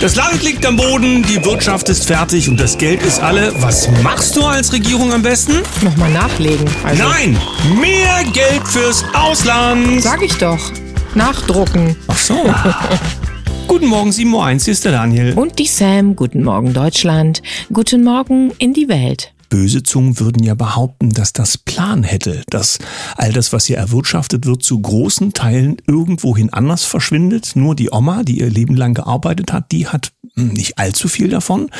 Das Land liegt am Boden, die Wirtschaft ist fertig und das Geld ist alle. Was machst du als Regierung am besten? Nochmal nachlegen. Also, Nein, mehr Geld fürs Ausland. Sag ich doch. Nachdrucken. Ach so. Guten Morgen, 7.01 Uhr, hier ist der Daniel. Und die Sam. Guten Morgen, Deutschland. Guten Morgen in die Welt. Böse Zungen würden ja behaupten, dass das Plan hätte, dass all das, was hier erwirtschaftet wird, zu großen Teilen irgendwohin anders verschwindet. Nur die Oma, die ihr Leben lang gearbeitet hat, die hat hm, nicht allzu viel davon.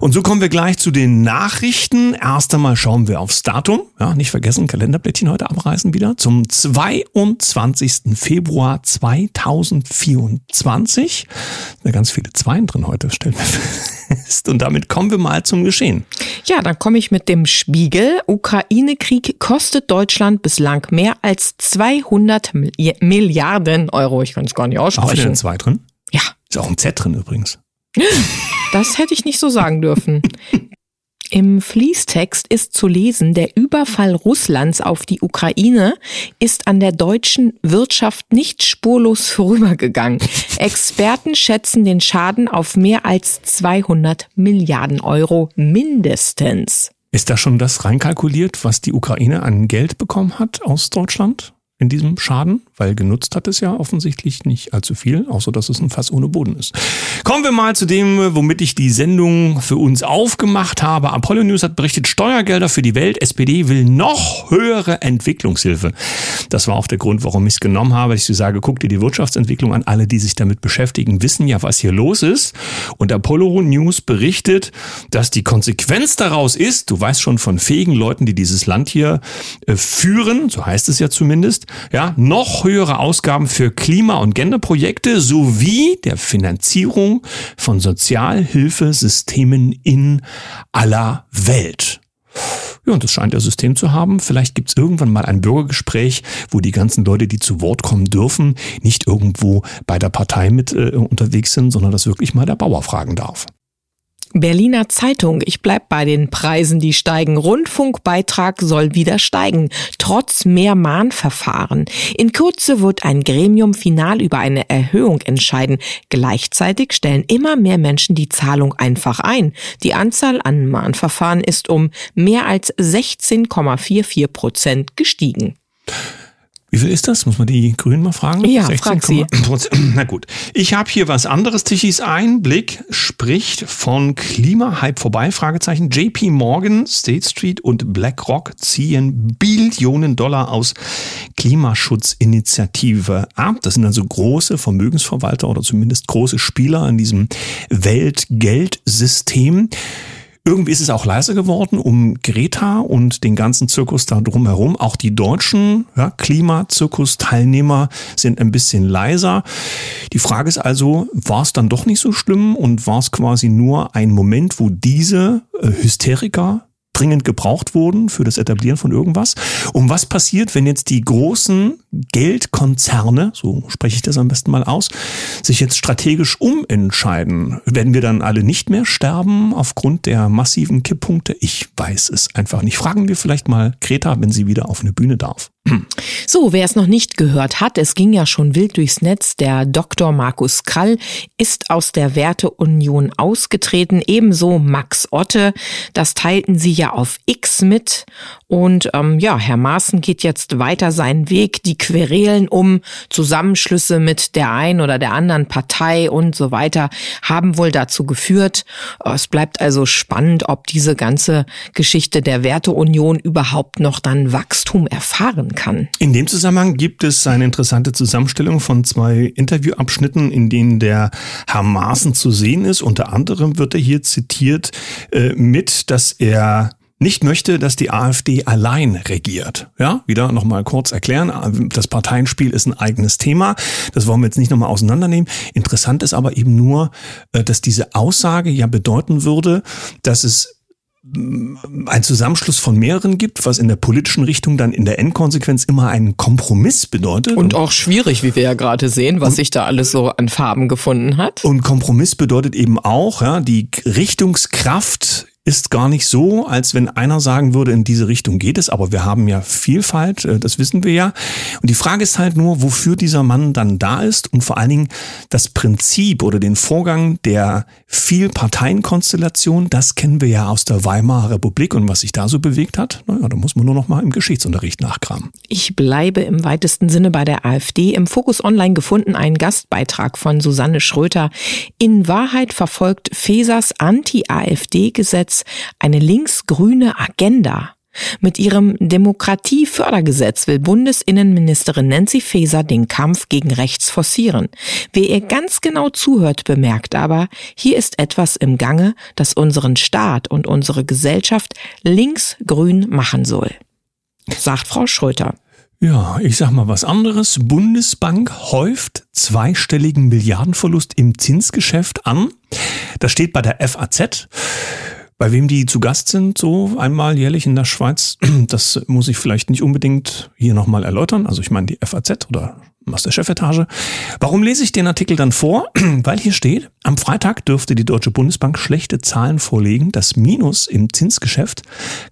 Und so kommen wir gleich zu den Nachrichten. Erst einmal schauen wir aufs Datum. Ja, nicht vergessen, Kalenderblättchen heute abreißen wieder. Zum 22. Februar 2024. Da ganz viele Zweien drin heute, stellen wir fest. Und damit kommen wir mal zum Geschehen. Ja, dann komme ich mit dem Spiegel. Ukraine-Krieg kostet Deutschland bislang mehr als 200 Milliarden Euro. Ich kann es gar nicht Auch wieder aussprechen. ein Zwei drin? Ja, Ist auch ein Z drin übrigens. das hätte ich nicht so sagen dürfen. Im Fließtext ist zu lesen, der Überfall Russlands auf die Ukraine ist an der deutschen Wirtschaft nicht spurlos vorübergegangen. Experten schätzen den Schaden auf mehr als 200 Milliarden Euro mindestens. Ist da schon das reinkalkuliert, was die Ukraine an Geld bekommen hat aus Deutschland in diesem Schaden? Weil genutzt hat es ja offensichtlich nicht allzu viel, außer dass es ein Fass ohne Boden ist. Kommen wir mal zu dem, womit ich die Sendung für uns aufgemacht habe. Apollo News hat berichtet, Steuergelder für die Welt. SPD will noch höhere Entwicklungshilfe. Das war auch der Grund, warum ich es genommen habe. Ich sage, guck dir die Wirtschaftsentwicklung an. Alle, die sich damit beschäftigen, wissen ja, was hier los ist. Und Apollo News berichtet, dass die Konsequenz daraus ist, du weißt schon von fähigen Leuten, die dieses Land hier äh, führen, so heißt es ja zumindest, ja, noch höhere Ausgaben für Klima- und Genderprojekte sowie der Finanzierung von Sozialhilfesystemen in aller Welt. Ja, und das scheint er System zu haben. Vielleicht gibt's irgendwann mal ein Bürgergespräch, wo die ganzen Leute, die zu Wort kommen dürfen, nicht irgendwo bei der Partei mit äh, unterwegs sind, sondern dass wirklich mal der Bauer fragen darf. Berliner Zeitung, ich bleib bei den Preisen, die steigen. Rundfunkbeitrag soll wieder steigen, trotz mehr Mahnverfahren. In Kürze wird ein Gremium final über eine Erhöhung entscheiden. Gleichzeitig stellen immer mehr Menschen die Zahlung einfach ein. Die Anzahl an Mahnverfahren ist um mehr als 16,44 Prozent gestiegen. Wie viel ist das? Muss man die Grünen mal fragen? Ja, frag sie. 16,1%. Na gut. Ich habe hier was anderes. Tichys Einblick spricht von Klimahype vorbei. Fragezeichen. JP Morgan, State Street und BlackRock ziehen Billionen Dollar aus Klimaschutzinitiative ab. Das sind also große Vermögensverwalter oder zumindest große Spieler in diesem Weltgeldsystem. Irgendwie ist es auch leiser geworden um Greta und den ganzen Zirkus da drumherum. Auch die deutschen ja, Klimazirkus-Teilnehmer sind ein bisschen leiser. Die Frage ist also, war es dann doch nicht so schlimm und war es quasi nur ein Moment, wo diese äh, Hysteriker dringend gebraucht wurden für das Etablieren von irgendwas. Und was passiert, wenn jetzt die großen Geldkonzerne, so spreche ich das am besten mal aus, sich jetzt strategisch umentscheiden? Werden wir dann alle nicht mehr sterben aufgrund der massiven Kipppunkte? Ich weiß es einfach nicht. Fragen wir vielleicht mal Greta, wenn sie wieder auf eine Bühne darf. So, wer es noch nicht gehört hat, es ging ja schon wild durchs Netz. Der Dr. Markus Krall ist aus der Werteunion ausgetreten, ebenso Max Otte. Das teilten sie ja auf X mit. Und ähm, ja, Herr Maaßen geht jetzt weiter seinen Weg. Die Querelen um Zusammenschlüsse mit der einen oder der anderen Partei und so weiter haben wohl dazu geführt. Es bleibt also spannend, ob diese ganze Geschichte der Werteunion überhaupt noch dann Wachstum erfahren kann. In dem Zusammenhang gibt es eine interessante Zusammenstellung von zwei Interviewabschnitten, in denen der Herr Maaßen zu sehen ist. Unter anderem wird er hier zitiert äh, mit, dass er nicht möchte, dass die AfD allein regiert. Ja, wieder nochmal kurz erklären. Das Parteienspiel ist ein eigenes Thema. Das wollen wir jetzt nicht nochmal auseinandernehmen. Interessant ist aber eben nur, äh, dass diese Aussage ja bedeuten würde, dass es ein Zusammenschluss von mehreren gibt, was in der politischen Richtung dann in der Endkonsequenz immer einen Kompromiss bedeutet. Und auch schwierig, wie wir ja gerade sehen, was sich da alles so an Farben gefunden hat. Und Kompromiss bedeutet eben auch, ja, die Richtungskraft ist gar nicht so, als wenn einer sagen würde, in diese Richtung geht es, aber wir haben ja Vielfalt, äh, das wissen wir ja. Und die Frage ist halt nur, wofür dieser Mann dann da ist und vor allen Dingen das Prinzip oder den Vorgang der Vielparteienkonstellation, das kennen wir ja aus der Weimarer Republik und was sich da so bewegt hat. Naja, da muss man nur noch mal im Geschichtsunterricht nachkramen. Ich bleibe im weitesten Sinne bei der AfD. Im Fokus Online gefunden ein Gastbeitrag von Susanne Schröter. In Wahrheit verfolgt Fesers Anti-AfD-Gesetz Gesetz eine linksgrüne Agenda. Mit ihrem Demokratiefördergesetz will Bundesinnenministerin Nancy Faeser den Kampf gegen rechts forcieren. Wer ihr ganz genau zuhört, bemerkt aber, hier ist etwas im Gange, das unseren Staat und unsere Gesellschaft linksgrün machen soll. Sagt Frau Schröter. Ja, ich sag mal was anderes. Bundesbank häuft zweistelligen Milliardenverlust im Zinsgeschäft an. Das steht bei der FAZ. Bei wem die zu Gast sind, so einmal jährlich in der Schweiz, das muss ich vielleicht nicht unbedingt hier nochmal erläutern. Also ich meine die FAZ oder aus der Chefetage. Warum lese ich den Artikel dann vor? Weil hier steht, am Freitag dürfte die Deutsche Bundesbank schlechte Zahlen vorlegen. Das Minus im Zinsgeschäft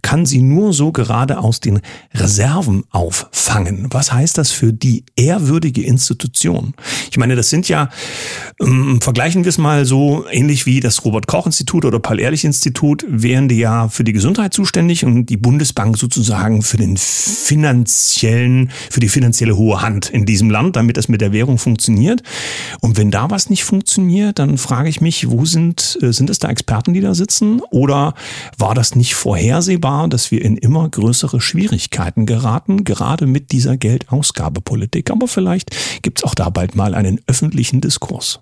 kann sie nur so gerade aus den Reserven auffangen. Was heißt das für die ehrwürdige Institution? Ich meine, das sind ja, ähm, vergleichen wir es mal so ähnlich wie das Robert-Koch-Institut oder Paul-Ehrlich-Institut, wären die ja für die Gesundheit zuständig und die Bundesbank sozusagen für den finanziellen, für die finanzielle hohe Hand in diesem Land, damit das mit der Währung funktioniert. Und wenn da was nicht funktioniert, dann frage ich mich, wo sind, äh, sind es da Experten, die da sitzen? Oder war das nicht vorhersehbar, dass wir in immer größere Schwierigkeiten geraten, gerade mit dieser Geldausgabepolitik? Aber vielleicht gibt es auch da bald mal einen öffentlichen Diskurs.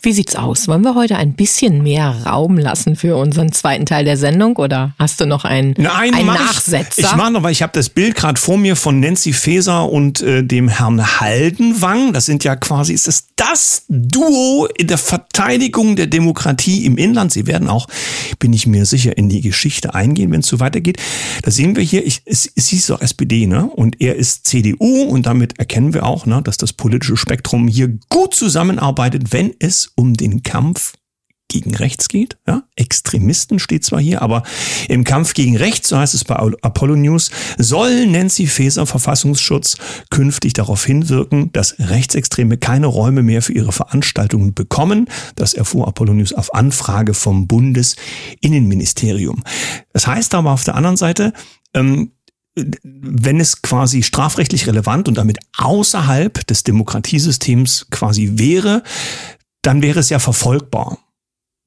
Wie sieht's aus? Wollen wir heute ein bisschen mehr Raum lassen für unseren zweiten Teil der Sendung oder hast du noch einen, Nein, einen Nachsetzer? Ich, ich mache noch, weil ich habe das Bild gerade vor mir von Nancy Faeser und äh, dem Herrn Haldenwang. Das sind ja quasi, ist es das Duo in der Verteidigung der Demokratie im Inland. Sie werden auch, bin ich mir sicher, in die Geschichte eingehen, wenn es so weitergeht. Da sehen wir hier, ich, es, es hieß doch SPD, ne? Und er ist CDU und damit erkennen wir auch, ne, dass das politische Spektrum hier gut zusammenarbeitet, wenn es um den Kampf gegen rechts geht. Ja? Extremisten steht zwar hier, aber im Kampf gegen rechts, so heißt es bei Apollo News, soll Nancy Faeser Verfassungsschutz künftig darauf hinwirken, dass Rechtsextreme keine Räume mehr für ihre Veranstaltungen bekommen. Das erfuhr Apollo News auf Anfrage vom Bundesinnenministerium. Das heißt aber auf der anderen Seite, ähm, wenn es quasi strafrechtlich relevant und damit außerhalb des Demokratiesystems quasi wäre, dann wäre es ja verfolgbar.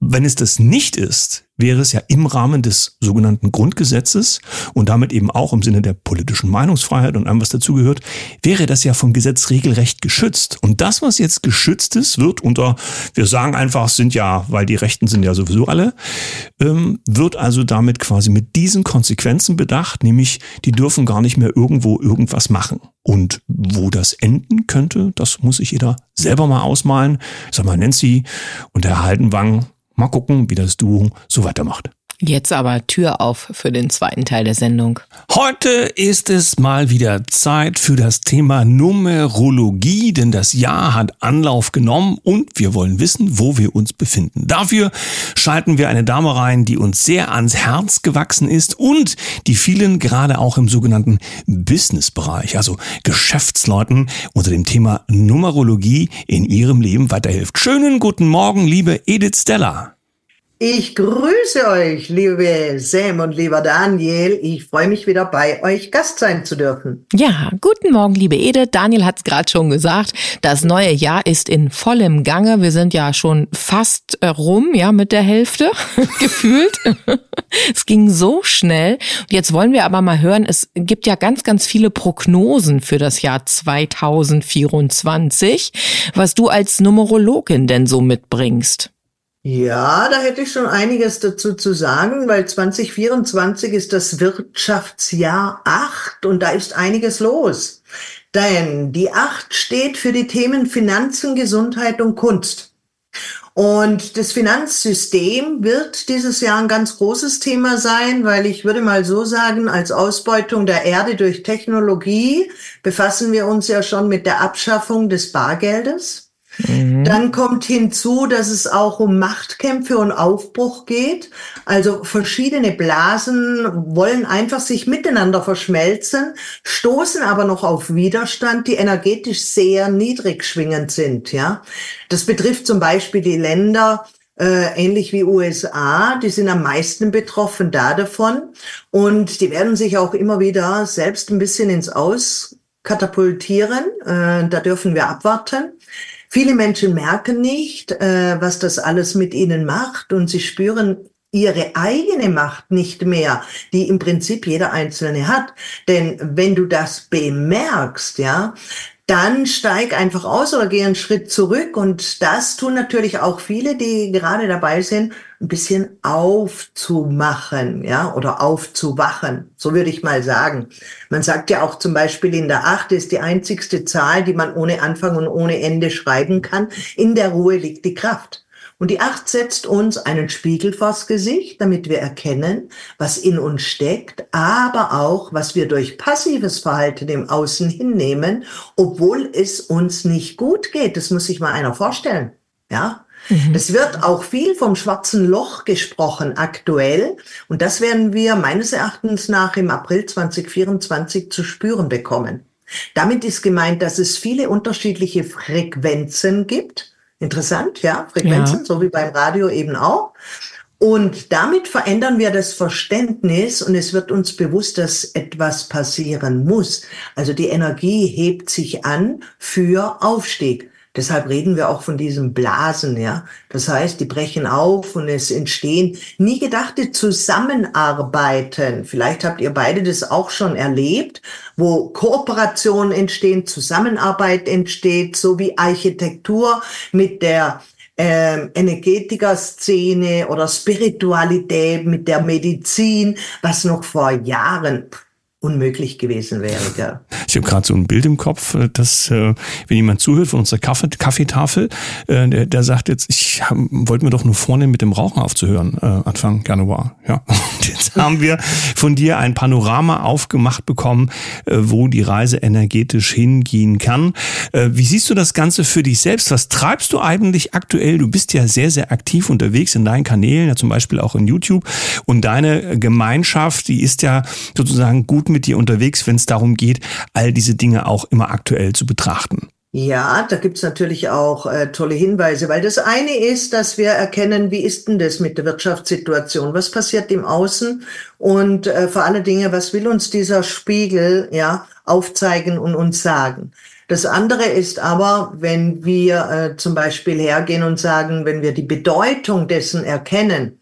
Wenn es das nicht ist, wäre es ja im Rahmen des sogenannten Grundgesetzes und damit eben auch im Sinne der politischen Meinungsfreiheit und allem, was dazugehört, wäre das ja vom Gesetz regelrecht geschützt. Und das, was jetzt geschützt ist, wird unter, wir sagen einfach, sind ja, weil die Rechten sind ja sowieso alle, ähm, wird also damit quasi mit diesen Konsequenzen bedacht, nämlich die dürfen gar nicht mehr irgendwo irgendwas machen. Und wo das enden könnte, das muss sich jeder selber mal ausmalen. Sag mal, Nancy und Herr Haldenwang, Mal gucken, wie das Duo so weitermacht. Jetzt aber Tür auf für den zweiten Teil der Sendung. Heute ist es mal wieder Zeit für das Thema Numerologie, denn das Jahr hat Anlauf genommen und wir wollen wissen, wo wir uns befinden. Dafür schalten wir eine Dame rein, die uns sehr ans Herz gewachsen ist und die vielen gerade auch im sogenannten Businessbereich, also Geschäftsleuten unter dem Thema Numerologie in ihrem Leben weiterhilft. Schönen guten Morgen, liebe Edith Stella. Ich grüße euch, liebe Sam und lieber Daniel. Ich freue mich wieder bei euch Gast sein zu dürfen. Ja, guten Morgen, liebe Edith. Daniel hat es gerade schon gesagt. Das neue Jahr ist in vollem Gange. Wir sind ja schon fast äh, rum, ja, mit der Hälfte gefühlt. es ging so schnell. Jetzt wollen wir aber mal hören, es gibt ja ganz, ganz viele Prognosen für das Jahr 2024, was du als Numerologin denn so mitbringst. Ja, da hätte ich schon einiges dazu zu sagen, weil 2024 ist das Wirtschaftsjahr 8 und da ist einiges los. Denn die 8 steht für die Themen Finanzen, Gesundheit und Kunst. Und das Finanzsystem wird dieses Jahr ein ganz großes Thema sein, weil ich würde mal so sagen, als Ausbeutung der Erde durch Technologie befassen wir uns ja schon mit der Abschaffung des Bargeldes. Mhm. Dann kommt hinzu, dass es auch um Machtkämpfe und Aufbruch geht. Also verschiedene Blasen wollen einfach sich miteinander verschmelzen, stoßen aber noch auf Widerstand, die energetisch sehr niedrig schwingend sind. Ja, das betrifft zum Beispiel die Länder, äh, ähnlich wie USA, die sind am meisten betroffen da davon und die werden sich auch immer wieder selbst ein bisschen ins Aus katapultieren. Äh, da dürfen wir abwarten. Viele Menschen merken nicht, äh, was das alles mit ihnen macht und sie spüren ihre eigene Macht nicht mehr, die im Prinzip jeder Einzelne hat. Denn wenn du das bemerkst, ja, dann steig einfach aus oder geh einen Schritt zurück. Und das tun natürlich auch viele, die gerade dabei sind, ein bisschen aufzumachen, ja, oder aufzuwachen. So würde ich mal sagen. Man sagt ja auch zum Beispiel in der Acht ist die einzigste Zahl, die man ohne Anfang und ohne Ende schreiben kann. In der Ruhe liegt die Kraft. Und die Acht setzt uns einen Spiegel vors Gesicht, damit wir erkennen, was in uns steckt, aber auch, was wir durch passives Verhalten im Außen hinnehmen, obwohl es uns nicht gut geht. Das muss sich mal einer vorstellen. Ja, Mhm. Es wird auch viel vom schwarzen Loch gesprochen aktuell und das werden wir meines Erachtens nach im April 2024 zu spüren bekommen. Damit ist gemeint, dass es viele unterschiedliche Frequenzen gibt Interessant, ja, Frequenzen, ja. so wie beim Radio eben auch. Und damit verändern wir das Verständnis und es wird uns bewusst, dass etwas passieren muss. Also die Energie hebt sich an für Aufstieg. Deshalb reden wir auch von diesem Blasen, ja. Das heißt, die brechen auf und es entstehen nie gedachte Zusammenarbeiten. Vielleicht habt ihr beide das auch schon erlebt, wo Kooperationen entstehen, Zusammenarbeit entsteht, so wie Architektur mit der ähm, Energetiker-Szene oder Spiritualität, mit der Medizin, was noch vor Jahren unmöglich gewesen wäre. Gell? Ich habe gerade so ein Bild im Kopf, äh, dass äh, wenn jemand zuhört von unserer Kaffee, Kaffeetafel, äh, der, der sagt jetzt, ich wollte mir doch nur vornehmen, mit dem Rauchen aufzuhören, äh, Anfang Januar. Ja, und jetzt haben wir von dir ein Panorama aufgemacht bekommen, äh, wo die Reise energetisch hingehen kann. Äh, wie siehst du das Ganze für dich selbst? Was treibst du eigentlich aktuell? Du bist ja sehr, sehr aktiv unterwegs in deinen Kanälen, ja zum Beispiel auch in YouTube. Und deine Gemeinschaft, die ist ja sozusagen gut mit dir unterwegs, wenn es darum geht, all diese Dinge auch immer aktuell zu betrachten. Ja, da gibt's natürlich auch äh, tolle Hinweise, weil das eine ist, dass wir erkennen, wie ist denn das mit der Wirtschaftssituation? Was passiert im Außen? Und äh, vor allen Dingen, was will uns dieser Spiegel ja aufzeigen und uns sagen? Das andere ist aber, wenn wir äh, zum Beispiel hergehen und sagen, wenn wir die Bedeutung dessen erkennen,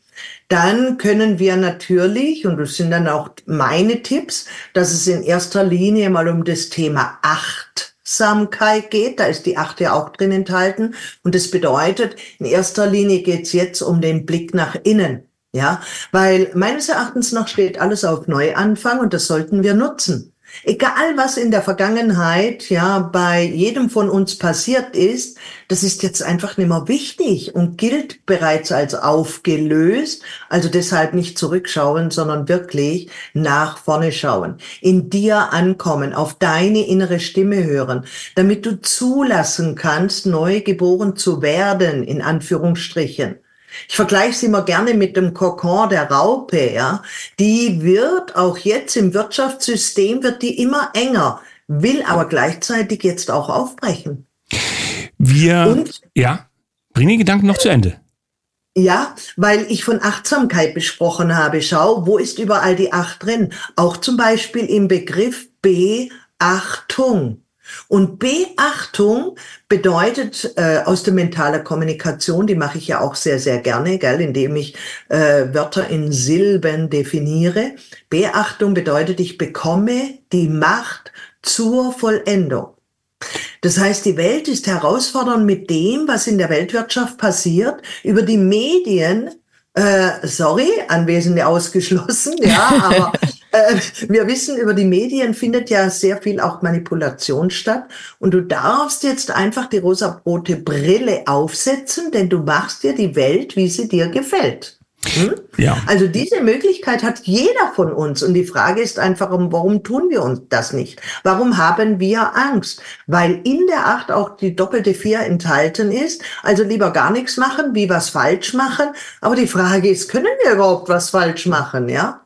dann können wir natürlich, und das sind dann auch meine Tipps, dass es in erster Linie mal um das Thema Achtsamkeit geht. Da ist die Acht ja auch drin enthalten. Und das bedeutet, in erster Linie geht es jetzt um den Blick nach innen. Ja, weil meines Erachtens noch steht alles auf Neuanfang und das sollten wir nutzen. Egal was in der Vergangenheit ja bei jedem von uns passiert ist, das ist jetzt einfach nicht mehr wichtig und gilt bereits als aufgelöst. Also deshalb nicht zurückschauen, sondern wirklich nach vorne schauen, in dir ankommen, auf deine innere Stimme hören, damit du zulassen kannst, neu geboren zu werden, in Anführungsstrichen. Ich vergleiche sie immer gerne mit dem Kokon der Raupe, ja. Die wird auch jetzt im Wirtschaftssystem wird die immer enger, will aber gleichzeitig jetzt auch aufbrechen. Wir, Und, ja, bring den Gedanken noch zu Ende. Ja, weil ich von Achtsamkeit besprochen habe. Schau, wo ist überall die Acht drin? Auch zum Beispiel im Begriff Beachtung. Und Beachtung bedeutet äh, aus der mentalen Kommunikation, die mache ich ja auch sehr, sehr gerne, gell, indem ich äh, Wörter in Silben definiere. Beachtung bedeutet, ich bekomme die Macht zur Vollendung. Das heißt, die Welt ist herausfordernd mit dem, was in der Weltwirtschaft passiert. Über die Medien äh, sorry, Anwesende ausgeschlossen, ja, aber wir wissen, über die Medien findet ja sehr viel auch Manipulation statt und du darfst jetzt einfach die rosa-rote Brille aufsetzen, denn du machst dir die Welt, wie sie dir gefällt. Hm? Ja. Also diese Möglichkeit hat jeder von uns. Und die Frage ist einfach, warum tun wir uns das nicht? Warum haben wir Angst? Weil in der Acht auch die doppelte Vier enthalten ist. Also lieber gar nichts machen, wie was falsch machen. Aber die Frage ist, können wir überhaupt was falsch machen? Ja?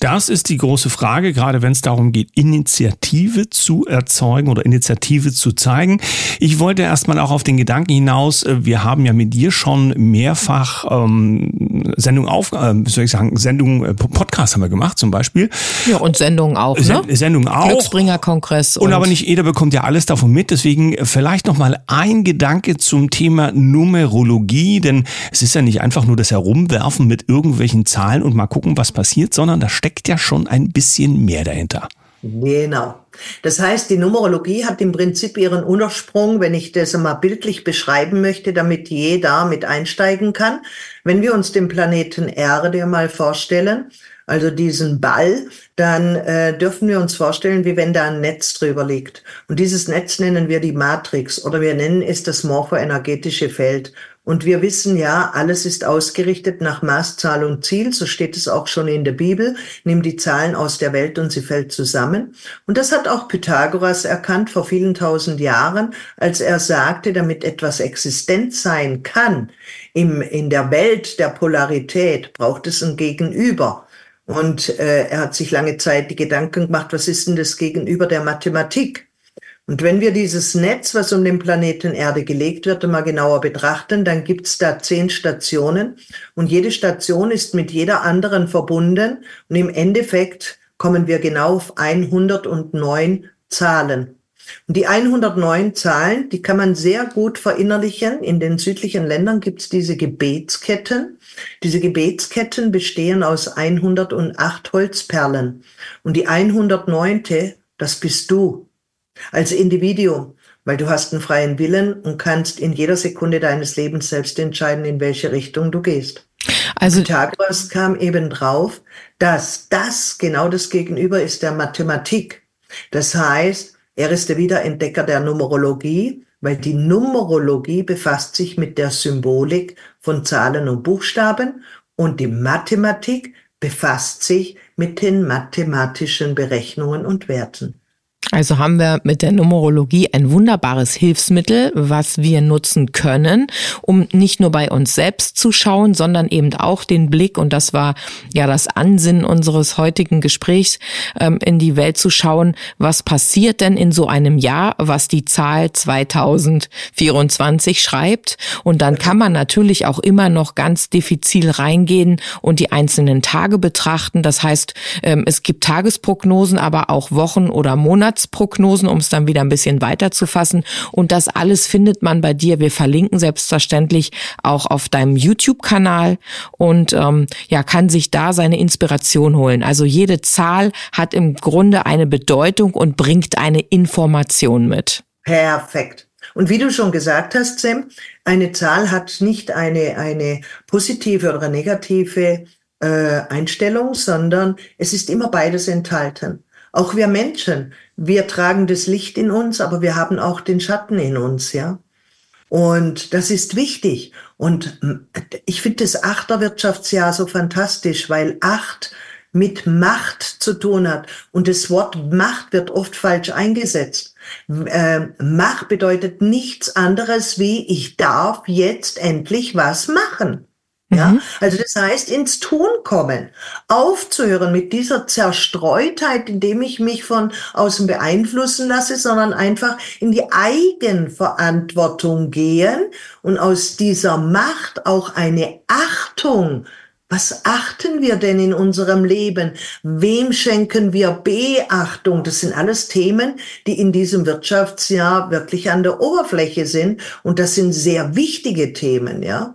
Das ist die große Frage, gerade wenn es darum geht, Initiative zu erzeugen oder Initiative zu zeigen. Ich wollte erstmal auch auf den Gedanken hinaus, äh, wir haben ja mit dir schon mehrfach ähm, Sendungen auf, äh, wie soll ich sagen, Sendungen, äh, Podcast haben wir gemacht zum Beispiel. Ja, und Sendungen auch, ne? Sendungen auch. Glücksbringer-Kongress. Und, und aber nicht jeder bekommt ja alles davon mit, deswegen vielleicht nochmal ein Gedanke zum Thema Numerologie, denn es ist ja nicht einfach nur das Herumwerfen mit irgendwelchen Zahlen und mal gucken, was passiert, sondern da steckt ja schon ein bisschen mehr dahinter. Genau. Das heißt, die Numerologie hat im Prinzip ihren Ursprung, wenn ich das mal bildlich beschreiben möchte, damit jeder mit einsteigen kann. Wenn wir uns den Planeten Erde mal vorstellen, also diesen Ball, dann äh, dürfen wir uns vorstellen, wie wenn da ein Netz drüber liegt. Und dieses Netz nennen wir die Matrix oder wir nennen es das morphoenergetische Feld. Und wir wissen ja, alles ist ausgerichtet nach Maß, Zahl und Ziel. So steht es auch schon in der Bibel. Nimm die Zahlen aus der Welt und sie fällt zusammen. Und das hat auch Pythagoras erkannt vor vielen tausend Jahren, als er sagte, damit etwas existent sein kann, im, in der Welt der Polarität braucht es ein Gegenüber. Und äh, er hat sich lange Zeit die Gedanken gemacht, was ist denn das Gegenüber der Mathematik? Und wenn wir dieses Netz, was um den Planeten Erde gelegt wird, mal genauer betrachten, dann gibt's da zehn Stationen und jede Station ist mit jeder anderen verbunden und im Endeffekt kommen wir genau auf 109 Zahlen. Und die 109 Zahlen, die kann man sehr gut verinnerlichen. In den südlichen Ländern gibt's diese Gebetsketten. Diese Gebetsketten bestehen aus 108 Holzperlen. Und die 109. das bist du als Individuum, weil du hast einen freien Willen und kannst in jeder Sekunde deines Lebens selbst entscheiden, in welche Richtung du gehst. Also Pythagoras kam eben drauf, dass das genau das Gegenüber ist der Mathematik. Das heißt, er ist der Wiederentdecker der Numerologie, weil die Numerologie befasst sich mit der Symbolik von Zahlen und Buchstaben und die Mathematik befasst sich mit den mathematischen Berechnungen und Werten. Also haben wir mit der Numerologie ein wunderbares Hilfsmittel, was wir nutzen können, um nicht nur bei uns selbst zu schauen, sondern eben auch den Blick, und das war ja das Ansinnen unseres heutigen Gesprächs, ähm, in die Welt zu schauen, was passiert denn in so einem Jahr, was die Zahl 2024 schreibt. Und dann kann man natürlich auch immer noch ganz diffizil reingehen und die einzelnen Tage betrachten. Das heißt, ähm, es gibt Tagesprognosen, aber auch Wochen- oder Monats Wirtschaftsprognosen, um es dann wieder ein bisschen weiter zu fassen. Und das alles findet man bei dir. Wir verlinken selbstverständlich auch auf deinem YouTube-Kanal und ähm, ja, kann sich da seine Inspiration holen. Also jede Zahl hat im Grunde eine Bedeutung und bringt eine Information mit. Perfekt. Und wie du schon gesagt hast, Sam, eine Zahl hat nicht eine, eine positive oder negative äh, Einstellung, sondern es ist immer beides enthalten. Auch wir Menschen, wir tragen das Licht in uns, aber wir haben auch den Schatten in uns, ja. Und das ist wichtig. Und ich finde das Achterwirtschaftsjahr so fantastisch, weil acht mit Macht zu tun hat. Und das Wort Macht wird oft falsch eingesetzt. Äh, Macht bedeutet nichts anderes wie ich darf jetzt endlich was machen. Ja, mhm. also das heißt, ins Tun kommen, aufzuhören mit dieser Zerstreutheit, indem ich mich von außen beeinflussen lasse, sondern einfach in die Eigenverantwortung gehen und aus dieser Macht auch eine Achtung was achten wir denn in unserem Leben? Wem schenken wir Beachtung? Das sind alles Themen, die in diesem Wirtschaftsjahr wirklich an der Oberfläche sind. Und das sind sehr wichtige Themen, ja.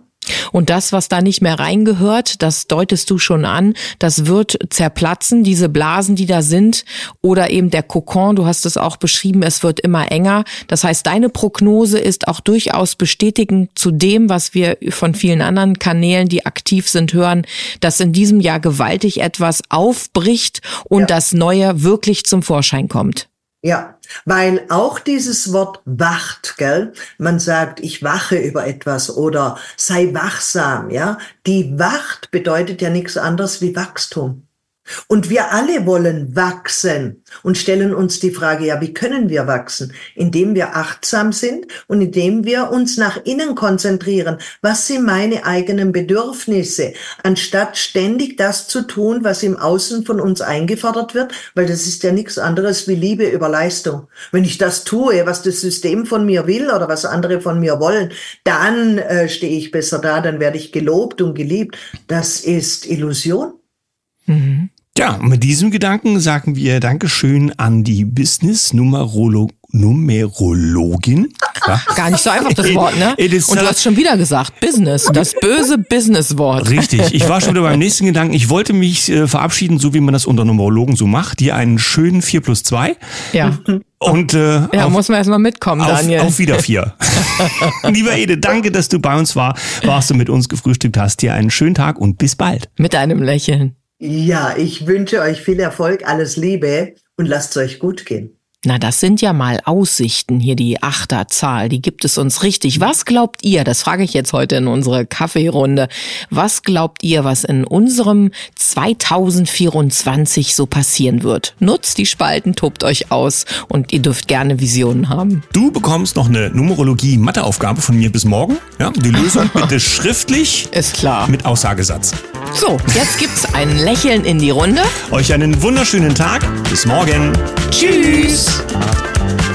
Und das, was da nicht mehr reingehört, das deutest du schon an, das wird zerplatzen, diese Blasen, die da sind, oder eben der Kokon, du hast es auch beschrieben, es wird immer enger. Das heißt, deine Prognose ist auch durchaus bestätigend zu dem, was wir von vielen anderen Kanälen, die aktiv sind, hören, dass in diesem Jahr gewaltig etwas aufbricht und ja. das Neue wirklich zum Vorschein kommt. Ja, weil auch dieses Wort wacht, gell? Man sagt, ich wache über etwas oder sei wachsam, ja? Die Wacht bedeutet ja nichts anderes wie Wachstum. Und wir alle wollen wachsen und stellen uns die Frage, ja, wie können wir wachsen? Indem wir achtsam sind und indem wir uns nach innen konzentrieren. Was sind meine eigenen Bedürfnisse? Anstatt ständig das zu tun, was im Außen von uns eingefordert wird, weil das ist ja nichts anderes wie Liebe über Leistung. Wenn ich das tue, was das System von mir will oder was andere von mir wollen, dann äh, stehe ich besser da, dann werde ich gelobt und geliebt. Das ist Illusion. Mhm. Ja, mit diesem Gedanken sagen wir Dankeschön an die Business-Numerologin. Numerologin. Ja. Gar nicht so einfach das Wort, ne? Und du hast schon wieder gesagt, Business, das böse Business-Wort. Richtig, ich war schon wieder beim nächsten Gedanken. Ich wollte mich äh, verabschieden, so wie man das unter Numerologen so macht. Dir einen schönen 4 plus 2. Ja. Und äh, ja, auf, muss man erstmal mitkommen, auf, Daniel. Auf wieder vier. Lieber Ede, danke, dass du bei uns war, warst du mit uns gefrühstückt hast. Dir einen schönen Tag und bis bald. Mit einem Lächeln. Ja, ich wünsche euch viel Erfolg, alles Liebe und lasst es euch gut gehen. Na, das sind ja mal Aussichten, hier die Achterzahl, die gibt es uns richtig. Was glaubt ihr, das frage ich jetzt heute in unsere Kaffeerunde, was glaubt ihr, was in unserem 2024 so passieren wird? Nutzt die Spalten, tobt euch aus und ihr dürft gerne Visionen haben. Du bekommst noch eine Numerologie-Matheaufgabe von mir bis morgen. Ja, die Lösung bitte schriftlich. Ist klar. Mit Aussagesatz. So, jetzt gibt's ein Lächeln in die Runde. Euch einen wunderschönen Tag. Bis morgen. Tschüss. Peace.